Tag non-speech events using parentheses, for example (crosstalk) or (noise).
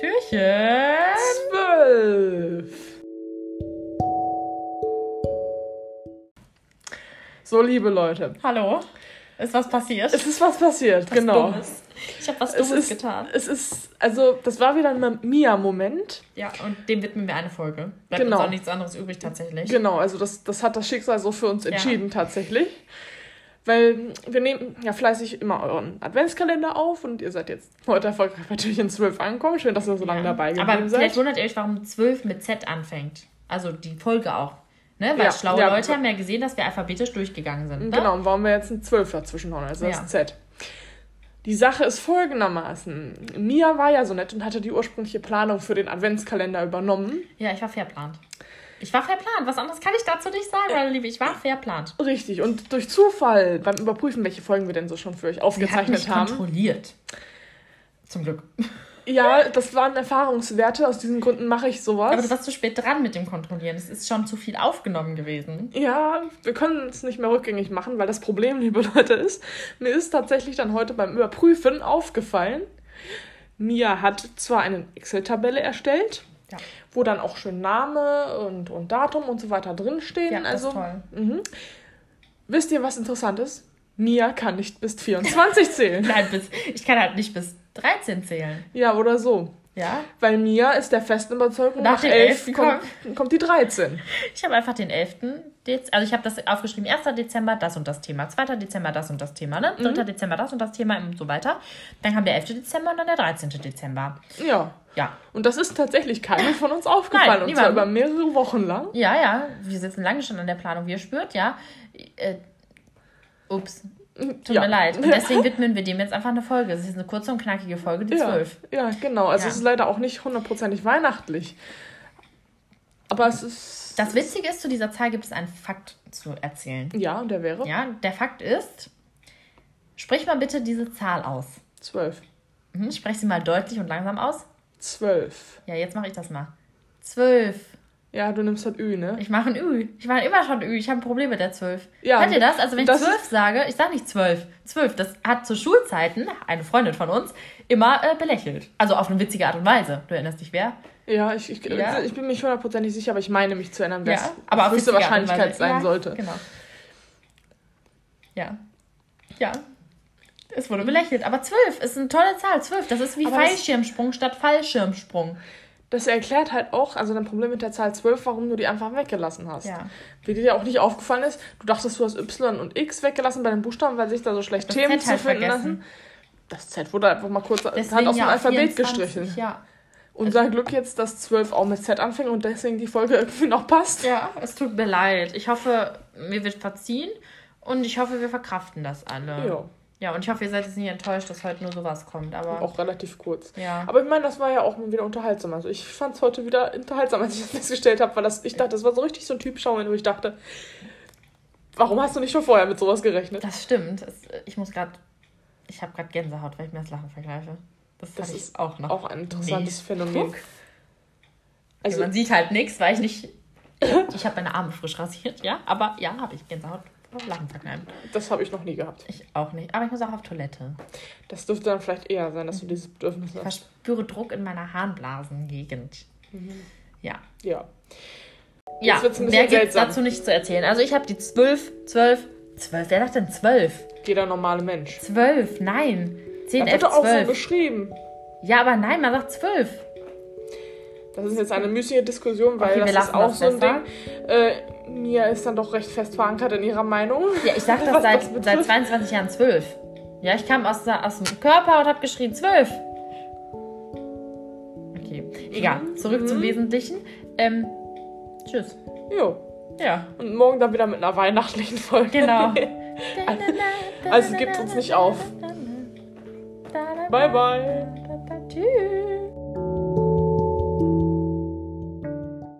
Türchen. Zwölf. So, liebe Leute. Hallo. Ist was passiert? Es ist was passiert, was genau. Dummes. Ich habe was Es Dummes ist, getan. es ist, also, das war wieder ein Mia-Moment. Ja, und dem widmen wir eine Folge. Bleibt Genau. uns auch nichts anderes übrig tatsächlich. Genau, also das, das hat das Schicksal so für uns Ja. entschieden, tatsächlich. Weil wir nehmen ja fleißig immer euren Adventskalender auf und ihr seid jetzt heute erfolgreich bei Türchen 12 angekommen. Schön, dass ihr so lange Ja. dabei Aber geblieben vielleicht seid. wundert ihr euch, warum 12 mit Z anfängt. Also die Folge auch. Ne? Weil Ja, schlaue ja. Leute haben ja gesehen, dass wir alphabetisch durchgegangen sind. Ne? Genau, und warum wir jetzt ein 12 dazwischen hauen, also das Z. Die Sache ist folgendermaßen. Mia war ja so nett und hatte die ursprüngliche Planung für den Adventskalender übernommen. Ja, ich war verplant. Ich war verplant. Was anderes kann ich dazu nicht sagen, meine Liebe. Ich war verplant. Richtig, und durch Zufall beim Überprüfen, welche Folgen wir denn so schon für euch Sie hat aufgezeichnet mich haben. kontrolliert. Zum Glück. Ja, das waren Erfahrungswerte, aus diesen Gründen mache ich sowas. Aber du warst zu spät dran mit dem Kontrollieren. Es ist schon zu viel aufgenommen gewesen. Ja, wir können es nicht mehr rückgängig machen, weil das Problem, (laughs) liebe Leute, ist, mir ist tatsächlich dann heute beim Überprüfen aufgefallen, Mia hat zwar eine Excel-Tabelle erstellt, Ja. wo dann auch schön Name und, und Datum und so weiter drinstehen. Ja, das also, ist toll. Mhm. Wisst ihr, was interessant ist? Mia kann nicht bis 24 (laughs) zählen. Nein, bis, ich kann halt nicht bis 13 zählen. Ja, oder so. Ja? Weil Mia ist der festen Überzeugung, Nach nach, dem 11 11. kommt, kommt die 13. Ich habe einfach den 11. Dez also ich habe das aufgeschrieben, 1. Dezember das und das Thema, 2. Dezember das und das Thema, ne? 3. Dezember das und das Thema und so weiter. Dann kam der 11. Dezember und dann der 13. Dezember. Ja. Ja. Und das ist tatsächlich keinem von uns aufgefallen. Nein, und zwar niemandem. über mehrere Wochen lang. Ja, ja, wir sitzen lange schon an der Planung, wie ihr spürt, ja. Äh, ups, tut ja. mir leid. Und deswegen (laughs) widmen wir dem jetzt einfach eine Folge. Es ist eine kurze und knackige Folge, die Ja, 12. ja, genau. Also Ja. es ist leider auch nicht hundertprozentig weihnachtlich. Aber es ist. Das Witzige ist, zu dieser Zahl gibt es einen Fakt zu erzählen. Ja, und der wäre Ja, der Fakt ist, sprich mal bitte diese Zahl aus. zwölf. Mhm, sprech sie mal deutlich und langsam aus. Zwölf. Ja, jetzt mache ich das mal. Zwölf. Ja, du nimmst halt Ü, ne? Ich mache ein Ü. Ich mache immer schon Ü. Ich habe ein Problem mit der zwölf. Ja, Hört ihr das? Also wenn ich das zwölf sage, ich sage nicht zwölf. Zwölf, das hat zu Schulzeiten eine Freundin von uns immer äh, belächelt. Also auf eine witzige Art und Weise. Du erinnerst dich, wer? Ja, ich, ich, Ja. ich bin mir nicht hundertprozentig sicher, aber ich meine mich zu erinnern, wer es aber auf höchste Wahrscheinlichkeit sein ja, sollte. Genau. Ja. Ja. Es wurde belächelt. Aber zwölf ist eine tolle Zahl. Zwölf, das ist wie Aber Fallschirmsprung statt Fallschirmsprung. Das erklärt halt auch, also dein Problem mit der Zahl 12, warum du die einfach weggelassen hast. Ja. Wie dir ja auch nicht aufgefallen ist, du dachtest, du hast Y und X weggelassen bei den Buchstaben, weil sich da so schlecht Das Themen Z zu halt finden vergessen. lassen. Das Z wurde einfach mal kurz Deswegen hat aus dem ja Alphabet 24, gestrichen. Ja. Unser Glück jetzt, dass 12 auch mit Z anfängt und deswegen die Folge irgendwie noch passt. Ja, es tut mir leid. Ich hoffe, mir wird verziehen und ich hoffe, wir verkraften das alle. Ja, Ja, und ich hoffe, ihr seid jetzt nicht enttäuscht, dass heute nur sowas kommt. Aber auch relativ kurz. ja. Aber ich meine, das war ja auch mal wieder unterhaltsam. Also ich fand es heute wieder unterhaltsam, als ich das festgestellt habe, weil das, ich dachte, das war so richtig so ein typischer Moment, wo ich dachte, warum hast du nicht schon vorher mit sowas gerechnet? Das stimmt. Es, ich muss gerade. Ich habe gerade Gänsehaut, weil ich mir das Lachen vergleiche. Das, Das ist auch noch. Auch ein interessantes Phänomen. Guck. Also, man sieht halt nichts, weil ich nicht. Ich habe meine Arme frisch rasiert, ja. Aber ja, habe ich Gänsehaut. Lachen verkneifen. das habe ich noch nie gehabt. Ich auch nicht. Aber ich muss auch auf Toilette. Das dürfte dann vielleicht eher sein, dass du dieses Bedürfnis Ich hast. verspüre Druck in meiner Harnblasengegend. Ja. Ja. Ja, bisschen mehr gibt dazu nicht zu erzählen. Also ich habe die 12, 12, 12. Wer sagt denn 12? Jeder normale Mensch. 12, nein. 10, Da 11, wird doch auch so 12. beschrieben. ja, aber nein, man sagt 12. Das ist jetzt eine müßige Diskussion, weil Okay, das ist auch das so ein besser. Ding. Äh, Mia ist dann doch recht fest verankert in ihrer Meinung. Ja, ich sag das seit, das seit 22 Jahren 12. Ja, ich kam aus, aus dem Körper und habe geschrien 12. Okay, egal. Zurück Mhm. zum Wesentlichen. Ähm, tschüss. Jo. Ja, Und morgen dann wieder mit einer weihnachtlichen Folge. genau. Also gebt uns nicht auf. Bye, bye. Tschüss.